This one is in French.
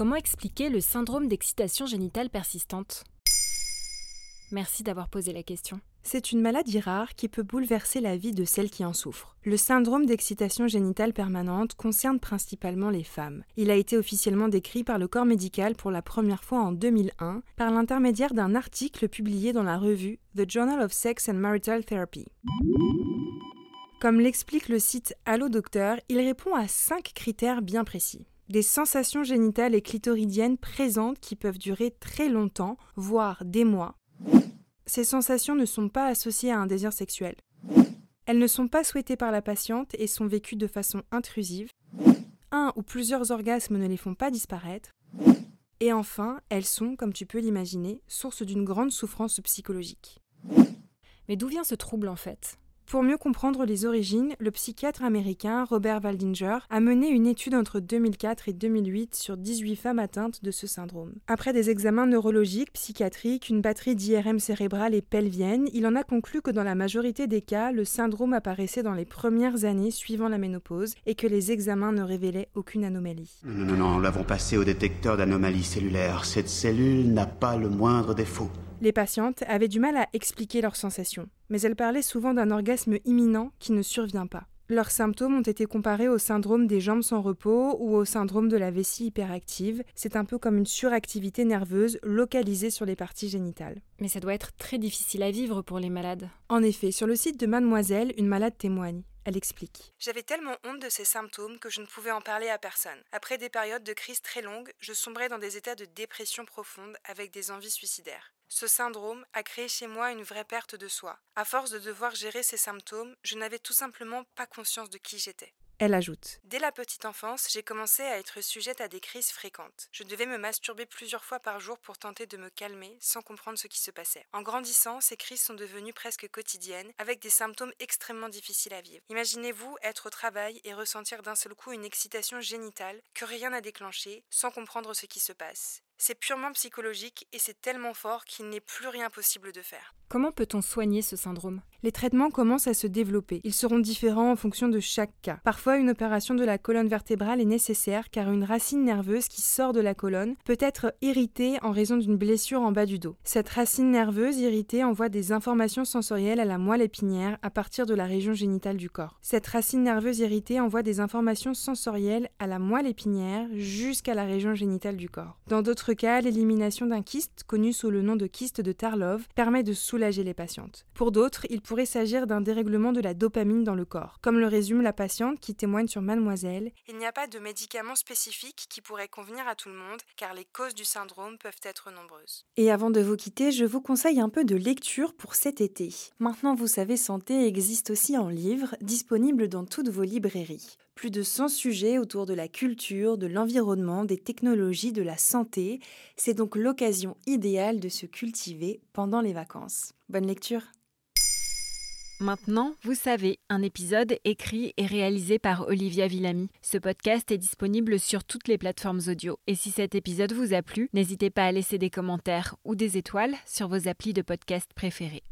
Comment expliquer le syndrome d'excitation génitale persistante? Merci d'avoir posé la question. C'est une maladie rare qui peut bouleverser la vie de celles qui en souffrent. Le syndrome d'excitation génitale permanente concerne principalement les femmes. Il a été officiellement décrit par le corps médical pour la première fois en 2001 par l'intermédiaire d'un article publié dans la revue The Journal of Sex and Marital Therapy. Comme l'explique le site Allo Docteur, il répond à cinq critères bien précis des sensations génitales et clitoridiennes présentes qui peuvent durer très longtemps, voire des mois. Ces sensations ne sont pas associées à un désir sexuel. Elles ne sont pas souhaitées par la patiente et sont vécues de façon intrusive. Un ou plusieurs orgasmes ne les font pas disparaître. Et enfin, elles sont, comme tu peux l'imaginer, source d'une grande souffrance psychologique. Mais d'où vient ce trouble en fait? Pour mieux comprendre les origines, le psychiatre américain Robert Waldinger a mené une étude entre 2004 et 2008 sur 18 femmes atteintes de ce syndrome. Après des examens neurologiques, psychiatriques, une batterie d'IRM cérébrale et pelvienne, il en a conclu que dans la majorité des cas, le syndrome apparaissait dans les premières années suivant la ménopause et que les examens ne révélaient aucune anomalie. Non, non, non, l'avons passé au détecteur d'anomalies cellulaires. Cette cellule n'a pas le moindre défaut. Les patientes avaient du mal à expliquer leurs sensations, mais elles parlaient souvent d'un orgasme imminent qui ne survient pas. Leurs symptômes ont été comparés au syndrome des jambes sans repos ou au syndrome de la vessie hyperactive. C'est un peu comme une suractivité nerveuse localisée sur les parties génitales. Mais ça doit être très difficile à vivre pour les malades. En effet, sur le site de Mademoiselle, une malade témoigne. Elle explique. J'avais tellement honte de ces symptômes que je ne pouvais en parler à personne. Après des périodes de crise très longues, je sombrais dans des états de dépression profonde avec des envies suicidaires. Ce syndrome a créé chez moi une vraie perte de soi. À force de devoir gérer ces symptômes, je n'avais tout simplement pas conscience de qui j'étais. Elle ajoute Dès la petite enfance, j'ai commencé à être sujette à des crises fréquentes. Je devais me masturber plusieurs fois par jour pour tenter de me calmer sans comprendre ce qui se passait. En grandissant, ces crises sont devenues presque quotidiennes, avec des symptômes extrêmement difficiles à vivre. Imaginez-vous être au travail et ressentir d'un seul coup une excitation génitale que rien n'a déclenché, sans comprendre ce qui se passe. C'est purement psychologique et c'est tellement fort qu'il n'est plus rien possible de faire. Comment peut-on soigner ce syndrome? Les traitements commencent à se développer. Ils seront différents en fonction de chaque cas. Parfois, une opération de la colonne vertébrale est nécessaire car une racine nerveuse qui sort de la colonne peut être irritée en raison d'une blessure en bas du dos. Cette racine nerveuse irritée envoie des informations sensorielles à la moelle épinière à partir de la région génitale du corps. Cette racine nerveuse irritée envoie des informations sensorielles à la moelle épinière jusqu'à la région génitale du corps. Dans d'autres cas, l'élimination d'un kyste, connu sous le nom de kyste de Tarlov, permet de soulager les patientes. Pour d'autres, il pourrait s'agir d'un dérèglement de la dopamine dans le corps. Comme le résume la patiente qui témoigne sur Mademoiselle, il n'y a pas de médicaments spécifiques qui pourraient convenir à tout le monde, car les causes du syndrome peuvent être nombreuses. Et avant de vous quitter, je vous conseille un peu de lecture pour cet été. Maintenant, vous savez, Santé existe aussi en livre, disponible dans toutes vos librairies plus de 100 sujets autour de la culture, de l'environnement, des technologies, de la santé. C'est donc l'occasion idéale de se cultiver pendant les vacances. Bonne lecture Maintenant, vous savez, un épisode écrit et réalisé par Olivia Villamy. Ce podcast est disponible sur toutes les plateformes audio. Et si cet épisode vous a plu, n'hésitez pas à laisser des commentaires ou des étoiles sur vos applis de podcast préférés.